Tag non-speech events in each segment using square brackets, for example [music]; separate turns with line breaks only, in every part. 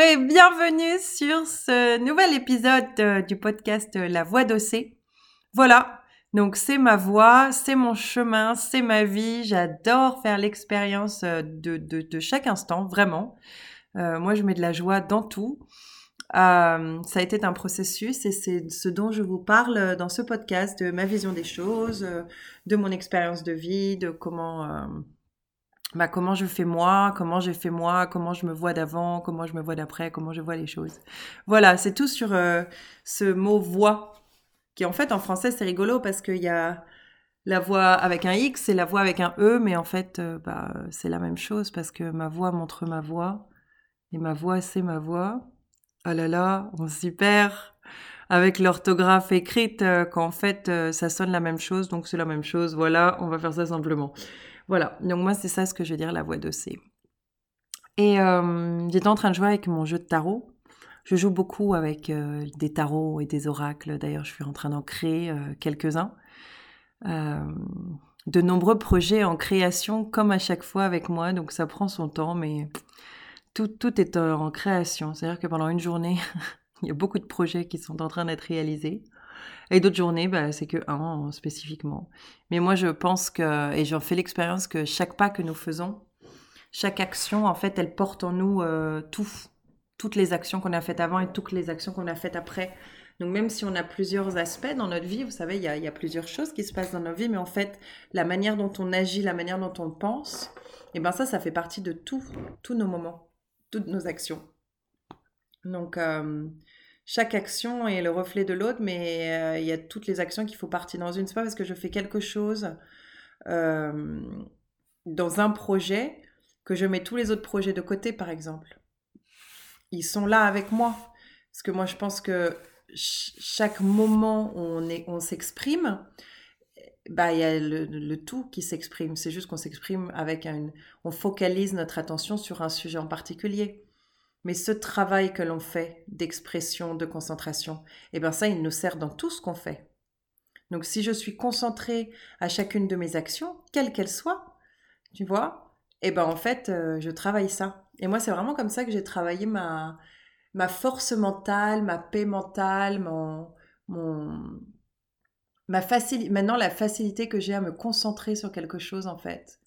bienvenue sur ce nouvel épisode euh, du podcast euh, La Voix d'Ossé. Voilà, donc c'est ma voix, c'est mon chemin, c'est ma vie. J'adore faire l'expérience euh, de, chaque instant, vraiment. moi, je mets de la joie dans tout. ça a été un processus et c'est ce dont je vous parle dans ce podcast, de ma vision des choses, de mon expérience de vie, de comment bah, comment je fais moi, comment j'ai fait moi, comment je me vois d'avant, comment je me vois d'après, comment je vois les choses. Voilà, c'est tout sur euh, ce mot voix, qui en fait en français c'est rigolo parce qu'il y a la voix avec un X et la voix avec un E, mais en fait euh, bah, c'est la même chose parce que ma voix montre ma voix et ma voix c'est ma voix. Ah là là, on s'y perd avec l'orthographe écrite euh, qu'en fait ça sonne la même chose, donc c'est la même chose. Voilà, on va faire ça simplement. Voilà, donc moi c'est ça ce que je veux dire, la voix de C. Et euh, j'étais en train de jouer avec mon jeu de tarot. Je joue beaucoup avec euh, des tarots et des oracles. D'ailleurs, je suis en train d'en créer euh, quelques-uns. de nombreux projets en création, comme à chaque fois avec moi. Donc ça prend son temps, mais tout, tout est en création. C'est-à-dire que pendant une journée, [laughs] il y a beaucoup de projets qui sont en train d'être réalisés. Et d'autres journées, bah, c'est que un spécifiquement. Mais moi, je pense que, et j'en fais l'expérience que chaque pas que nous faisons, chaque action, en fait, elle porte en nous euh, tout, toutes les actions qu'on a faites avant et toutes les actions qu'on a faites après. Donc même si on a plusieurs aspects dans notre vie, vous savez, il y a, plusieurs choses qui se passent dans notre vie, mais en fait, la manière dont on agit, la manière dont on pense, et eh ben ça, ça fait partie de tout, tous nos moments, toutes nos actions. Donc, euh, chaque action est le reflet de l'autre, mais euh, il y a toutes les actions qu'il faut partir dans une. C'est pas parce que je fais quelque chose euh, dans un projet que je mets tous les autres projets de côté, par exemple. Ils sont là avec moi. Parce que moi, je pense que chaque moment où on, s'exprime, bah, il y a le, le tout qui s'exprime. C'est juste qu'on s'exprime avec un... On focalise notre attention sur un sujet en particulier. Mais ce travail que l'on fait d'expression, de concentration, eh bien ça, il nous sert dans tout ce qu'on fait. Donc si je suis concentrée à chacune de mes actions, quelles qu'elles soient, tu vois, eh ben en fait, euh, je travaille ça. Et moi, c'est vraiment comme ça que j'ai travaillé ma, ma force mentale, ma paix mentale, mon, mon, facilité, maintenant la facilité que j'ai à me concentrer sur quelque chose en fait.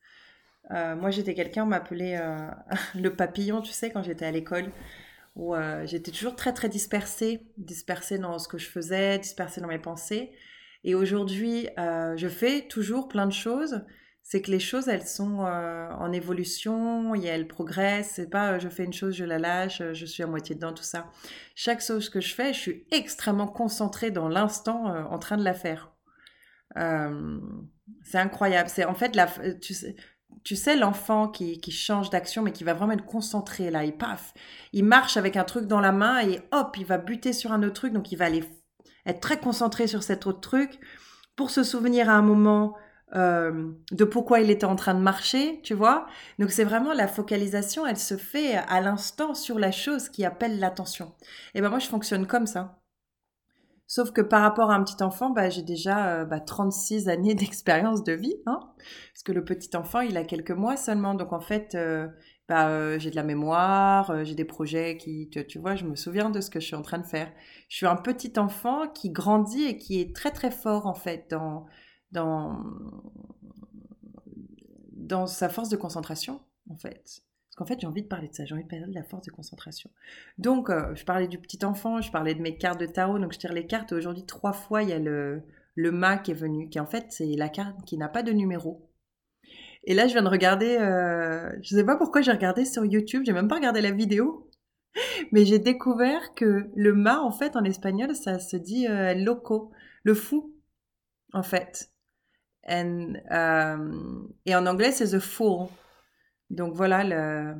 Euh, moi, j'étais quelqu'un, on m'appelait euh, [laughs] le papillon, tu sais, quand j'étais à l'école, où euh, j'étais toujours très, très dispersée, dispersée dans ce que je faisais, dispersée dans mes pensées. Et aujourd'hui, je fais toujours plein de choses. C'est que les choses, elles sont en évolution, et elles progressent. C'est pas je fais une chose, je la lâche, je suis à moitié dedans, tout ça. Chaque chose que je fais, je suis extrêmement concentrée dans l'instant en train de la faire. c'est incroyable. C'est en fait la, tu sais, tu sais, l'enfant qui, change d'action, mais qui va vraiment être concentré là, il paf, il marche avec un truc dans la main et hop, il va buter sur un autre truc, donc il va aller être très concentré sur cet autre truc pour se souvenir à un moment euh, de pourquoi il était en train de marcher, tu vois. Donc c'est vraiment la focalisation, elle se fait à l'instant sur la chose qui appelle l'attention. Et ben moi je fonctionne comme ça. Sauf que par rapport à un petit enfant, bah, j'ai déjà euh, bah, 36 années [laughs] d'expérience de vie. Hein parce que le petit enfant, il a quelques mois seulement. Donc en fait, euh, bah, euh, j'ai de la mémoire, j'ai des projets qui, tu, vois, je me souviens de ce que je suis en train de faire. Je suis un petit enfant qui grandit et qui est très très fort en fait dans, dans, dans sa force de concentration en fait. Parce qu'en fait, j'ai envie de parler de ça, j'ai envie de parler de la force de concentration. Donc, euh, je parlais du petit enfant, je parlais de mes cartes de tarot, donc je tire les cartes. Aujourd'hui, trois fois, il y a le, le qui est venu, qui en fait, c'est la carte qui n'a pas de numéro. Et là, je viens de regarder, euh, je ne sais pas pourquoi j'ai regardé sur YouTube, j'ai même pas regardé la vidéo, [laughs] mais j'ai découvert que le mât, en fait, en espagnol, ça se dit euh, loco, le fou, en fait. Et en anglais, c'est the fool. Donc voilà le,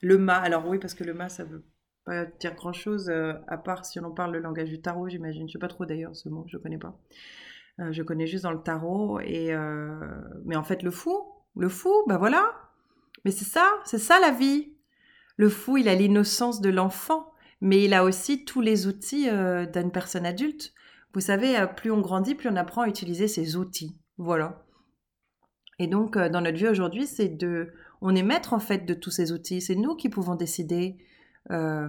le mât. Alors oui, parce que le mât, ça veut pas dire grand-chose, euh, à part si on parle le langage du tarot, j'imagine. Je sais pas trop d'ailleurs ce mot, je connais pas. Euh, je connais juste dans le tarot. Et euh, mais en fait, le fou, le fou, bah voilà. Mais c'est ça, c'est ça la vie. Le fou, il a l'innocence de l'enfant, mais il a aussi tous les outils d'une personne adulte. Vous savez, plus on grandit, plus on apprend à utiliser ses outils. Voilà. Et donc, dans notre vie aujourd'hui, c'est de on est maître en fait de tous ces outils. C'est nous qui pouvons décider euh,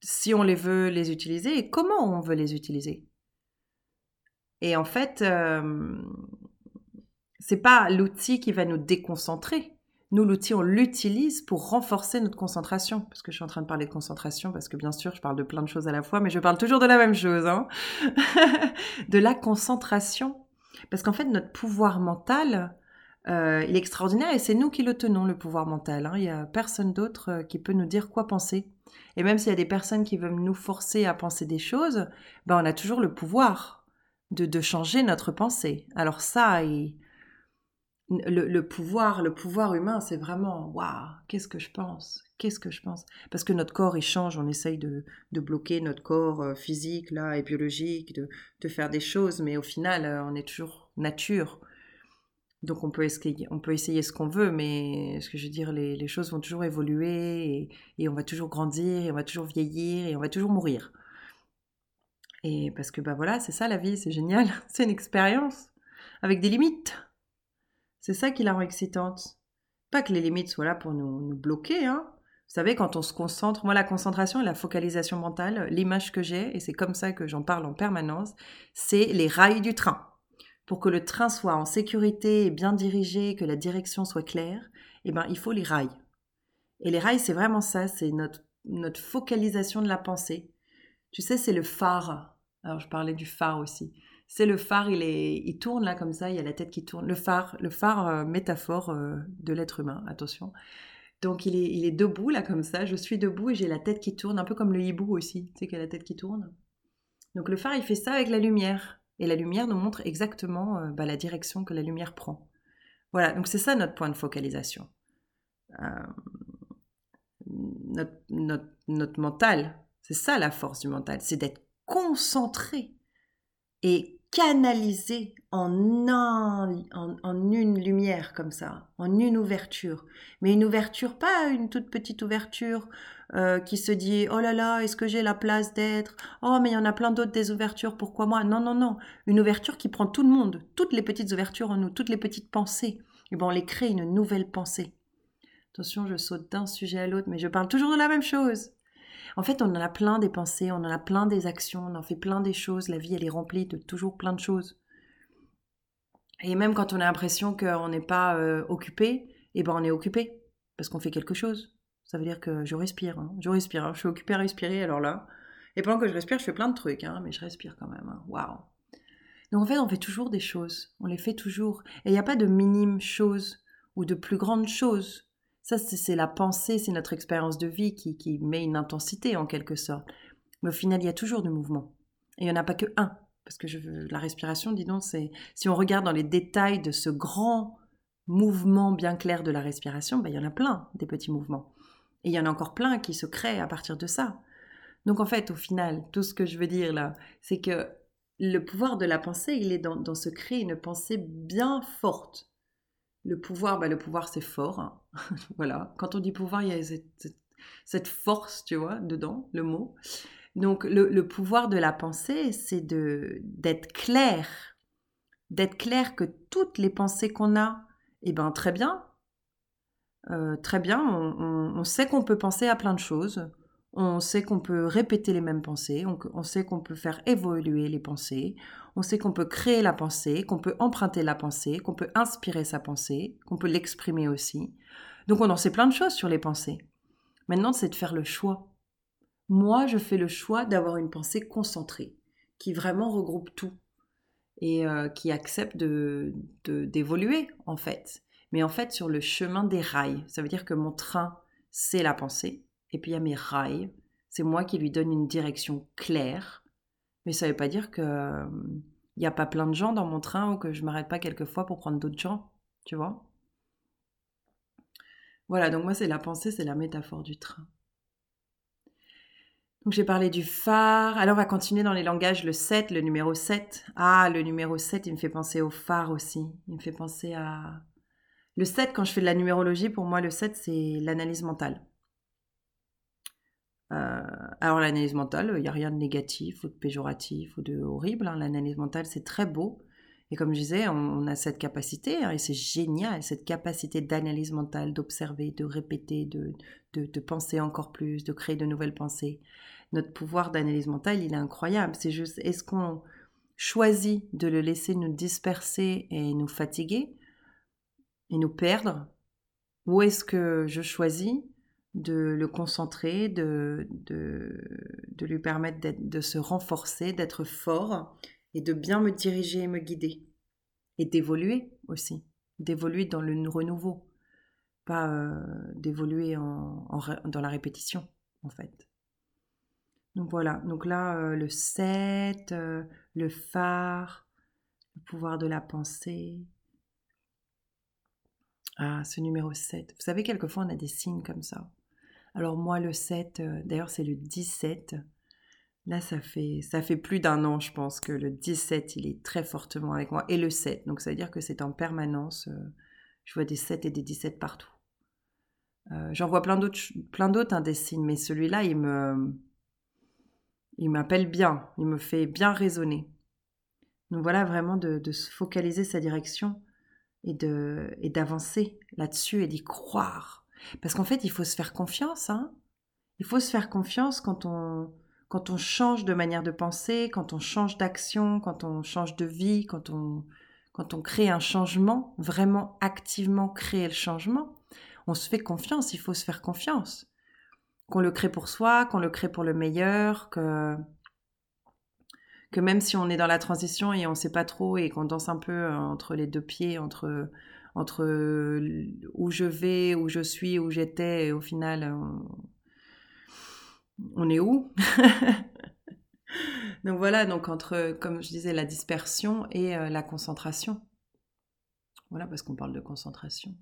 si on les veut les utiliser et comment on veut les utiliser. Et en fait, euh, c'est pas l'outil qui va nous déconcentrer. Nous, l'outil, on l'utilise pour renforcer notre concentration. Parce que je suis en train de parler de concentration, parce que bien sûr, je parle de plein de choses à la fois, mais je parle toujours de la même chose, hein [laughs] de la concentration. Parce qu'en fait, notre pouvoir mental, euh, il est extraordinaire et c'est nous qui le tenons, le pouvoir mental. Hein. Il n'y a personne d'autre euh, qui peut nous dire quoi penser. Et même s'il y a des personnes qui veulent nous forcer à penser des choses, ben on a toujours le pouvoir de, de changer notre pensée. Alors ça, le, pouvoir, le pouvoir humain, c'est vraiment waouh, qu'est-ce que je pense? Qu'est-ce que je pense? Parce que notre corps, il change, on essaye de, de bloquer notre corps euh, physique là et biologique, de, de, faire des choses, mais au final, on est toujours nature. Donc on peut, essayer, on peut essayer ce qu'on veut, mais ce que je veux dire, les, choses vont toujours évoluer et, on va toujours grandir et on va toujours vieillir et on va toujours mourir. Et parce que bah voilà, c'est ça la vie, c'est génial, [laughs] c'est une expérience avec des limites. C'est ça qui la rend excitante. Pas que les limites soient là pour nous, nous bloquer, hein. Vous savez, quand on se concentre, moi la concentration et la focalisation mentale, l'image que j'ai, et c'est comme ça que j'en parle en permanence, c'est les rails du train pour que le train soit en sécurité et bien dirigé, que la direction soit claire, eh ben, il faut les rails. Et les rails, c'est vraiment ça, c'est notre, focalisation de la pensée. Tu sais, c'est le phare. Alors, je parlais du phare aussi. C'est le phare, il, est, il tourne là comme ça, il y a la tête qui tourne. Le phare, le phare euh, métaphore euh, de l'être humain, attention. Donc, il est, il est debout là comme ça, je suis debout et j'ai la tête qui tourne, un peu comme le hibou aussi, tu sais, qu'il a la tête qui tourne. Donc, le phare, il fait ça avec la lumière. Et la lumière nous montre exactement euh, bah, la direction que la lumière prend. Voilà, donc c'est ça notre point de focalisation. Euh, notre, notre, mental, c'est ça la force du mental, c'est d'être concentré et canalisé en, en, une lumière comme ça, en une ouverture. Mais une ouverture, pas une toute petite ouverture euh, qui se dit oh là là, est-ce que j'ai la place d'être? Oh mais il y en a plein d'autres des ouvertures, pourquoi moi? Non, non, non. Une ouverture qui prend tout le monde, toutes les petites ouvertures en nous, toutes les petites pensées. Et bon, on les crée une nouvelle pensée. Attention, je saute d'un sujet à l'autre, mais je parle toujours de la même chose. En fait, on en a plein des pensées, on en a plein des actions, on en fait plein des choses. La vie, elle est remplie de toujours plein de choses. Et même quand on a l'impression qu'on n'est pas euh, occupé, eh ben on est occupé parce qu'on fait quelque chose. Ça veut dire que je respire. Hein. Je respire. Hein. Je suis occupée à respirer, alors là. Et pendant que je respire, je fais plein de trucs, hein, mais je respire quand même. Waouh. Donc en fait, on fait toujours des choses. On les fait toujours. Et il n'y a pas de minimes choses ou de plus grandes choses. Ça, c'est la pensée, c'est notre expérience de vie qui, met une intensité en quelque sorte. Mais au final, il y a toujours du mouvement. Et il n'y en a pas que un. Parce que je, la respiration, dis donc, c'est. Si on regarde dans les détails de ce grand mouvement bien clair de la respiration, ben, il y en a plein des petits mouvements. Et il y en a encore plein qui se créent à partir de ça. Donc en fait, au final, tout ce que je veux dire là, c'est que le pouvoir de la pensée, il est dans, dans se créer une pensée bien forte. Le pouvoir, bah, le pouvoir c'est fort. Hein. [laughs] voilà. Quand on dit pouvoir, il y a cette, force, tu vois, dedans, le mot. Donc le, pouvoir de la pensée, c'est d'être clair, d'être clair que toutes les pensées qu'on a, eh ben très bien, euh, très bien, on, sait qu'on peut penser à plein de choses, on sait qu'on peut répéter les mêmes pensées, on, sait qu'on peut faire évoluer les pensées, on sait qu'on peut créer la pensée, qu'on peut emprunter la pensée, qu'on peut inspirer sa pensée, qu'on peut l'exprimer aussi. Donc on en sait plein de choses sur les pensées. Maintenant, c'est de faire le choix. Moi, je fais le choix d'avoir une pensée concentrée, qui vraiment regroupe tout et euh, qui accepte d'évoluer, de, en fait mais en fait sur le chemin des rails. Ça veut dire que mon train, c'est la pensée, et puis il y a mes rails, c'est moi qui lui donne une direction claire, mais ça ne veut pas dire que il n'y a pas plein de gens dans mon train ou que je m'arrête pas quelquefois pour prendre d'autres gens, tu vois. Voilà, donc moi c'est la pensée, c'est la métaphore du train. Donc j'ai parlé du phare. Alors on va continuer dans les langages. Le 7, le numéro 7. Ah, le numéro 7, il me fait penser au phare aussi. Il me fait penser à, le 7, quand je fais de la numérologie, pour moi, le 7, c'est l'analyse mentale. Euh, alors l'analyse mentale, il n'y a rien de négatif ou de péjoratif ou de horrible. Hein. L'analyse mentale, c'est très beau. Et comme je disais, on, a cette capacité, hein, et c'est génial, cette capacité d'analyse mentale, d'observer, de répéter, de, de, penser encore plus, de créer de nouvelles pensées. Notre pouvoir d'analyse mentale, il est incroyable. C'est juste, est-ce qu'on choisit de le laisser nous disperser et nous fatiguer et nous perdre? Ou est-ce que je choisis de le concentrer, de, de, lui permettre de se renforcer, d'être fort et de bien me diriger et me guider. Et d'évoluer aussi, d'évoluer dans le renouveau, pas euh, d'évoluer en, dans la répétition en fait. Donc voilà, donc là euh, le 7, euh, le phare, le pouvoir de la pensée. Ah, ce numéro 7. Vous savez, quelquefois on a des signes comme ça. Alors moi le 7, d'ailleurs c'est le 17. Là, ça fait, ça fait plus d'un an, je pense, que le 17, il est très fortement avec moi. Et le 7, donc ça veut dire que c'est en permanence. Euh, je vois des 7 et des 17 partout. Euh, j'en vois plein d'autres, plein d'autres hein, mais celui-là, il me, il m'appelle bien, il me fait bien raisonner. Donc voilà, vraiment de, se focaliser sa direction et d'avancer là-dessus et d'y croire. Parce qu'en fait, il faut se faire confiance. Hein. Il faut se faire confiance quand on quand on change de manière de penser, quand on change d'action, quand on change de vie, quand on, quand on crée un changement, vraiment activement créer le changement, on se fait confiance, il faut se faire confiance. Qu'on le crée pour soi, qu'on le crée pour le meilleur, que, que même si on est dans la transition et on ne sait pas trop et qu'on danse un peu euh, entre les deux pieds, entre, entre où je vais, où je suis, où j'étais, au final, on est où? [laughs] Donc voilà, donc entre, comme je disais, la dispersion et euh, la concentration. Voilà, parce qu'on parle de concentration.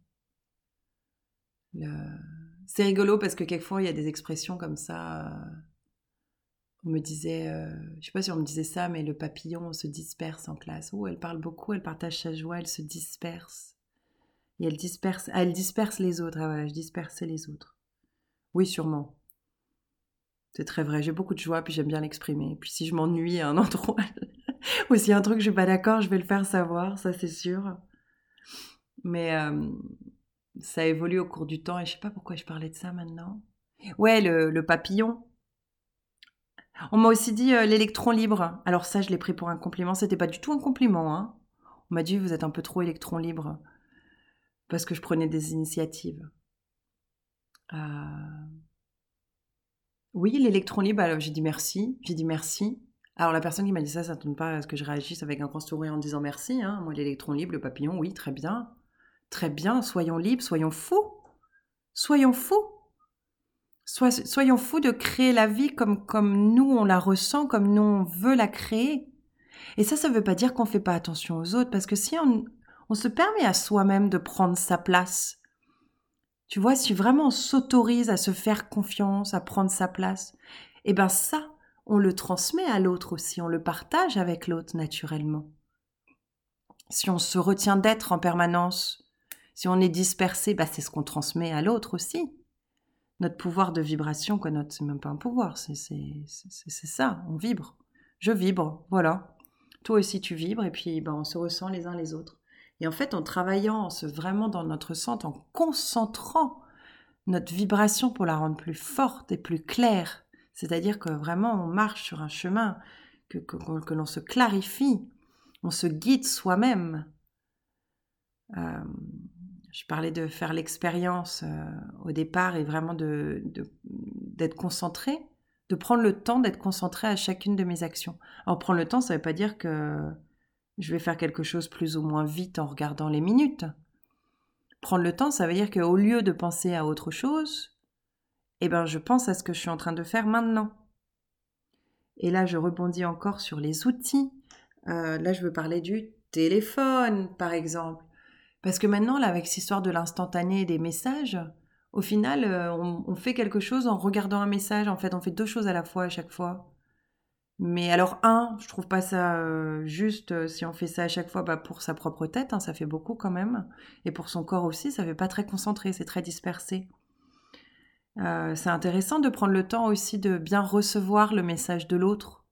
C'est rigolo parce que quelquefois, il y a des expressions comme ça. Euh, on me disait, euh, je sais pas si on me disait ça, mais le papillon se disperse en classe. Oh, elle parle beaucoup, elle partage sa joie, elle se disperse. Et elle disperse, elle disperse les autres. Ah voilà, je dispersais les autres. Oui, sûrement. C'est très vrai, j'ai beaucoup de joie, puis j'aime bien l'exprimer. Puis si je m'ennuie à un [laughs] endroit, ou s'il y a un truc que je suis pas d'accord, je vais le faire savoir, ça c'est sûr. Mais euh, ça évolue au cours du temps, et je sais pas pourquoi je parlais de ça maintenant. Ouais, le, papillon. On m'a aussi dit euh, l'électron libre. Alors ça, je l'ai pris pour un compliment. C'était pas du tout un compliment. Hein. On m'a dit vous êtes un peu trop électron libre parce que je prenais des initiatives. Euh... Oui, l'électron libre, j'ai dit merci, j'ai dit merci. Alors la personne qui m'a dit ça, ça ne tombe pas à ce que je réagisse avec un grand sourire en disant merci. Hein. Moi, l'électron libre, le papillon, oui, très bien. Très bien, soyons libres, soyons fous. Soyons fous. soyons fous de créer la vie comme, comme nous, on la ressent, comme nous, on veut la créer. Et ça, ça ne veut pas dire qu'on ne fait pas attention aux autres, parce que si on, on se permet à soi-même de prendre sa place, tu vois, si vraiment on s'autorise à se faire confiance, à prendre sa place, eh ben ça, on le transmet à l'autre aussi, on le partage avec l'autre naturellement. Si on se retient d'être en permanence, si on est dispersé, bah c'est ce qu'on transmet à l'autre aussi. Notre pouvoir de vibration, quoi, notre, même pas un pouvoir, c'est, ça, on vibre. Je vibre, voilà. Toi aussi tu vibres et puis ben, on se ressent les uns les autres. Et en fait, en travaillant vraiment dans notre centre, en concentrant notre vibration pour la rendre plus forte et plus claire, c'est-à-dire que vraiment on marche sur un chemin, que, que, l'on se clarifie, on se guide soi-même. Euh, je parlais de faire l'expérience euh, au départ et vraiment d'être de, concentré, de prendre le temps d'être concentré à chacune de mes actions. Alors prendre le temps, ça ne veut pas dire que je vais faire quelque chose plus ou moins vite en regardant les minutes. Prendre le temps, ça veut dire qu'au lieu de penser à autre chose, eh ben je pense à ce que je suis en train de faire maintenant. Et là, je rebondis encore sur les outils. Euh, là, je veux parler du téléphone, par exemple. Parce que maintenant, avec cette histoire de l'instantané des messages, au final, euh, on, fait quelque chose en regardant un message. En fait, on fait deux choses à la fois à chaque fois. Mais alors, un, je trouve pas ça euh, juste euh, si on fait ça à chaque fois bah, pour sa propre tête, hein, ça fait beaucoup quand même. Et pour son corps aussi, ça fait pas très concentré, c'est très dispersé. Euh, c'est intéressant de prendre le temps aussi de bien recevoir le message de l'autre.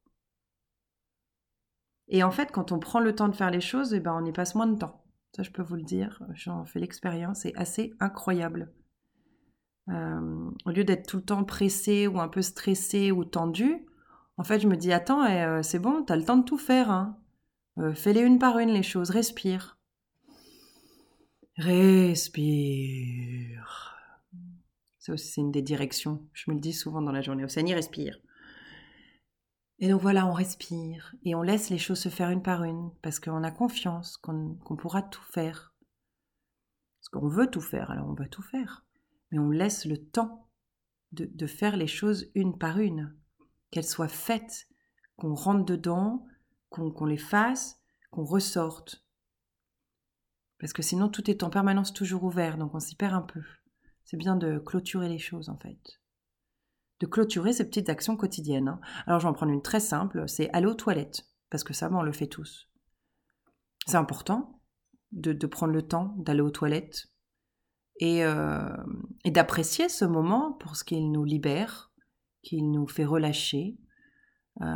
Et en fait, quand on prend le temps de faire les choses, eh ben, on y passe moins de temps. Ça, je peux vous le dire. J'en fais l'expérience. C'est assez incroyable. Au lieu d'être tout le temps pressé ou un peu stressé ou tendu, en fait, je me dis attends, eh, euh, c'est bon, t'as le temps de tout faire. Hein. Euh, fais-les une par une les choses. Respire. Respire. Ça aussi, c'est une des directions. Je me le dis souvent dans la journée. Océanie, respire. Et donc voilà, on respire et on laisse les choses se faire une par une parce qu'on a confiance qu'on pourra tout faire. Parce qu'on veut tout faire, alors on va tout faire. Mais on laisse le temps de, faire les choses une par une, qu'elles soient faites, qu'on rentre dedans, qu'on les fasse, qu'on ressorte. Parce que sinon tout est en permanence toujours ouvert, donc on s'y perd un peu. C'est bien de clôturer les choses en fait de clôturer ces petites actions quotidiennes. Hein. Alors je vais en prendre une très simple, c'est aller aux toilettes, parce que ça, on le fait tous. C'est important de, prendre le temps d'aller aux toilettes et, euh, et d'apprécier ce moment pour ce qu'il nous libère, qu'il nous fait relâcher, euh,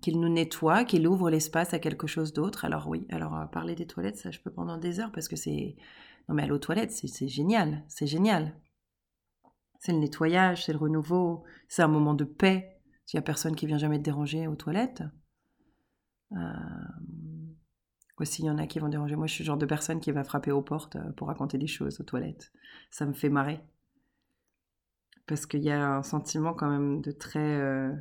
qu'il nous nettoie, qu'il ouvre l'espace à quelque chose d'autre. Alors oui, alors euh, parler des toilettes, ça je peux pendant des heures parce que c'est... Non mais aller aux toilettes, c'est génial, c'est génial c'est le nettoyage, c'est le renouveau, c'est un moment de paix. S'il n'y a personne qui vient jamais te déranger aux toilettes. Euh... Aussi, il y en a qui vont déranger. Moi, je suis le genre de personne qui va frapper aux portes euh, pour raconter des choses aux toilettes. Ça me fait marrer. Parce qu'il y a un sentiment quand même de très, euh,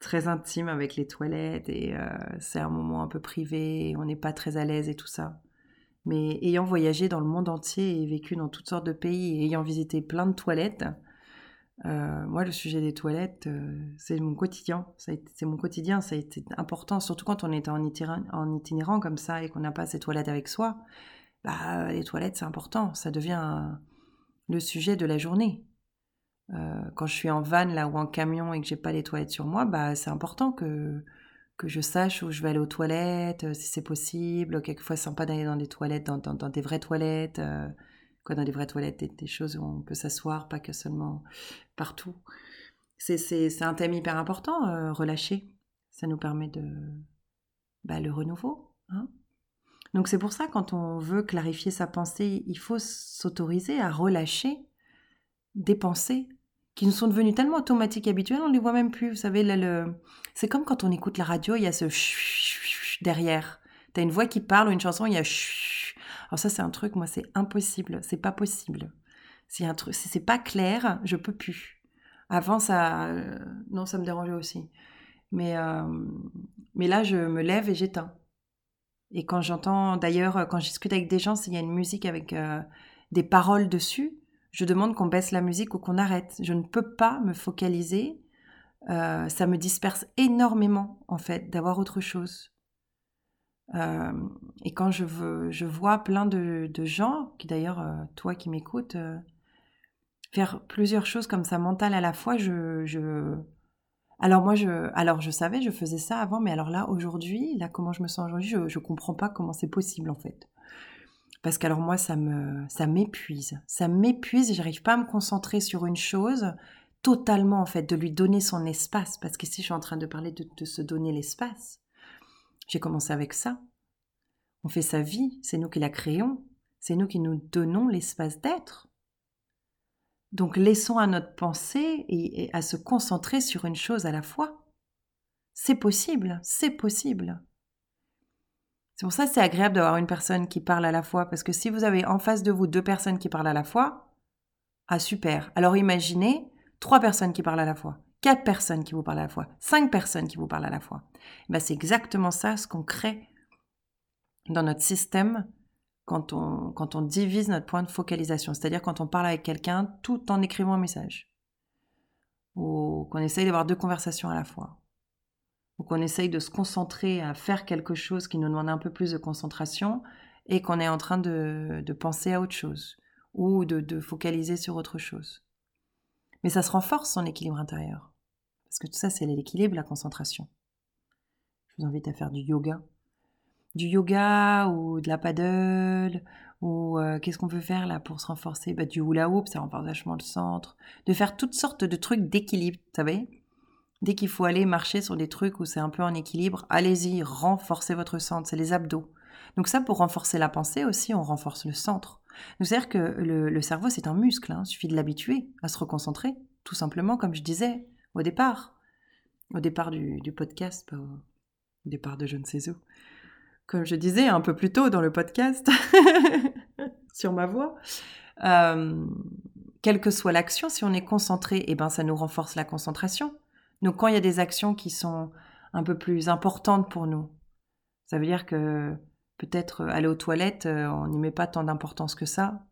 très intime avec les toilettes et euh, c'est un moment un peu privé, on n'est pas très à l'aise et tout ça. Mais ayant voyagé dans le monde entier et vécu dans toutes sortes de pays ayant visité plein de toilettes, euh, moi, le sujet des toilettes, c'est mon quotidien. C'est mon quotidien, ça a été important, surtout quand on est en itinérant, en itinérant comme ça et qu'on n'a pas ces toilettes avec soi. Bah, les toilettes, c'est important. Ça devient le sujet de la journée. Euh, quand je suis en van là ou en camion et que j'ai pas les toilettes sur moi, bah, c'est important que que je sache où je vais aller aux toilettes, euh, si c'est possible. Quelquefois, sympa d'aller dans des toilettes, dans, des vraies toilettes. Euh, quoi, dans des vraies toilettes, des, choses où on peut s'asseoir, pas que seulement partout. C'est un thème hyper important, relâcher. Ça nous permet de... Bah, le renouveau. Hein. Donc c'est pour ça, quand on veut clarifier sa pensée, il faut s'autoriser à relâcher des pensées qui nous sont devenus tellement automatiques et habituels, on ne les voit même plus. Vous savez, c'est comme quand on écoute la radio, il y a ce derrière. Tu as une voix qui parle ou une chanson, il y a Alors ça, c'est un truc, moi, c'est impossible. C'est pas possible. Si un truc, c'est pas clair, je peux plus. Avant, ça, euh, non, ça me dérangeait aussi. Mais, euh, mais là, je me lève et j'éteins. Et quand j'entends, d'ailleurs, quand je discute avec des gens, s'il y a une musique avec euh, des paroles dessus, je demande qu'on baisse la musique ou qu'on arrête. Je ne peux pas me focaliser. Euh, ça me disperse énormément, en fait, d'avoir autre chose. Euh, et quand je, vois plein de, gens, qui d'ailleurs, euh, toi qui m'écoutes, faire plusieurs choses comme ça mentales à la fois, je, je... Alors moi, je, alors je savais, je faisais ça avant, mais alors là, aujourd'hui, là, comment je me sens aujourd'hui, je ne comprends pas comment c'est possible, en fait. Parce qu'alors moi, ça me, ça m'épuise. Ça m'épuise j'arrive pas à me concentrer sur une chose totalement, en fait, de lui donner son espace. Parce qu'ici, je suis en train de parler de, se donner l'espace. J'ai commencé avec ça. On fait sa vie, c'est nous qui la créons. C'est nous qui nous donnons l'espace d'être. Donc laissons à notre pensée et à se concentrer sur une chose à la fois. C'est possible, c'est possible. C'est pour ça que c'est agréable d'avoir une personne qui parle à la fois, parce que si vous avez en face de vous deux personnes qui parlent à la fois, ah super. Alors imaginez trois personnes qui parlent à la fois, quatre personnes qui vous parlent à la fois, cinq personnes qui vous parlent à la fois. Ben, c'est exactement ça ce qu'on crée dans notre système quand on, quand on divise notre point de focalisation, c'est-à-dire quand on parle avec quelqu'un tout en écrivant un message, ou qu'on essaye d'avoir deux conversations à la fois ou qu'on essaye de se concentrer à faire quelque chose qui nous demande un peu plus de concentration et qu'on est en train de, penser à autre chose ou de, focaliser sur autre chose. Mais ça se renforce son équilibre intérieur. Parce que tout ça, c'est l'équilibre, la concentration. Je vous invite à faire du yoga. Du yoga ou de la paddle ou euh, qu'est-ce qu'on peut faire là pour se renforcer? Bah, Du hula hoop, ça renforce vachement le centre. De faire toutes sortes de trucs d'équilibre, vous savez? Dès qu'il faut aller marcher sur des trucs où c'est un peu en équilibre, allez-y, renforcez votre centre, c'est les abdos. Donc ça, pour renforcer la pensée aussi, on renforce le centre. C'est-à-dire que le, cerveau, c'est un muscle, hein. il suffit de l'habituer à se reconcentrer, tout simplement, comme je disais au départ, au départ du, podcast, au départ de je ne sais où. Comme je disais un peu plus tôt dans le podcast, [laughs] sur ma voix, euh, quelle que soit l'action, si on est concentré, eh ben, ça nous renforce la concentration. Donc quand il y a des actions qui sont un peu plus importantes pour nous, ça veut dire que peut-être aller aux toilettes, euh, on n'y met pas tant d'importance que ça,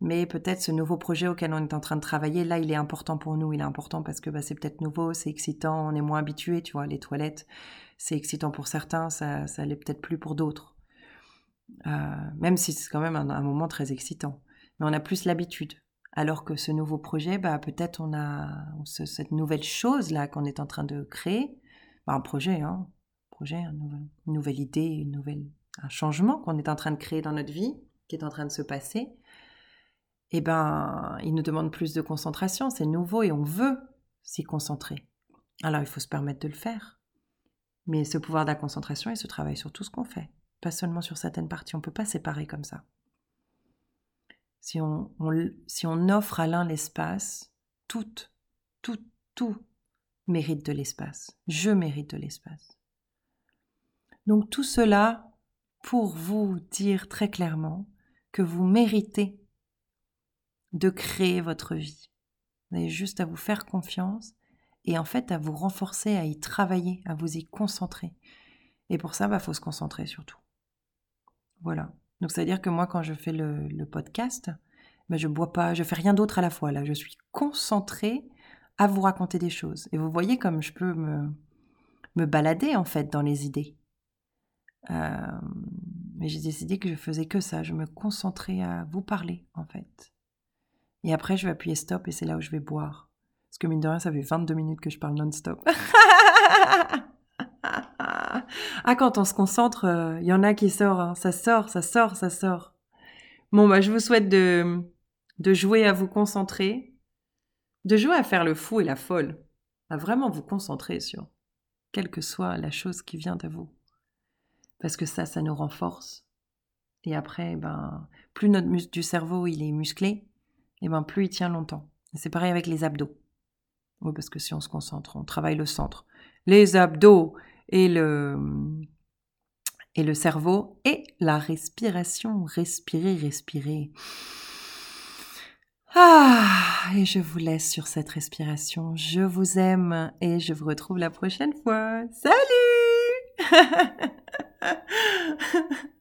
mais peut-être ce nouveau projet auquel on est en train de travailler, là, il est important pour nous. Il est important parce que bah, c'est peut-être nouveau, c'est excitant, on est moins habitué, tu vois, les toilettes, c'est excitant pour certains, ça, ça l'est peut-être plus pour d'autres. Euh, même si c'est quand même un, moment très excitant. Mais on a plus l'habitude. Alors que ce nouveau projet, bah, peut-être on a cette nouvelle chose-là qu'on est en train de créer, bah, un projet, hein, projet, une nouvelle, idée, une nouvelle, un changement qu'on est en train de créer dans notre vie, qui est en train de se passer, eh ben, il nous demande plus de concentration, c'est nouveau et on veut s'y concentrer. Alors il faut se permettre de le faire. Mais ce pouvoir de la concentration, il se travaille sur tout ce qu'on fait, pas seulement sur certaines parties. On ne peut pas séparer comme ça. Si on, si on offre à l'un l'espace, tout, tout, tout mérite de l'espace. Je mérite de l'espace. Donc tout cela pour vous dire très clairement que vous méritez de créer votre vie. Vous avez juste à vous faire confiance et en fait à vous renforcer, à y travailler, à vous y concentrer. Et pour ça, il bah, faut se concentrer surtout. Voilà. Donc ça veut dire que moi, quand je fais le, podcast, bah, je bois pas, je fais rien d'autre à la fois. Là, je suis concentrée à vous raconter des choses. Et vous voyez comme je peux me, me balader en fait dans les idées. Euh, mais j'ai décidé que je faisais que ça, je me concentrais à vous parler en fait. Et après, je vais appuyer stop et c'est là où je vais boire. Parce que mine de rien, ça fait 22 minutes que je parle non-stop. [laughs] [laughs] ah, quand on se concentre, il euh, y en a qui sort, hein. ça sort, ça sort, ça sort. Bon, bah, je vous souhaite de, de jouer à vous concentrer, de jouer à faire le fou et la folle, à vraiment vous concentrer sur quelle que soit la chose qui vient à vous. Parce que ça, ça nous renforce. Et après, ben, plus notre muscle du cerveau il est musclé, et ben plus il tient longtemps. C'est pareil avec les abdos. Oui, parce que si on se concentre, on travaille le centre. Les abdos et le, et le cerveau et la respiration. Respirer, respirer. Ah, et je vous laisse sur cette respiration. Je vous aime et je vous retrouve la prochaine fois. Salut [laughs]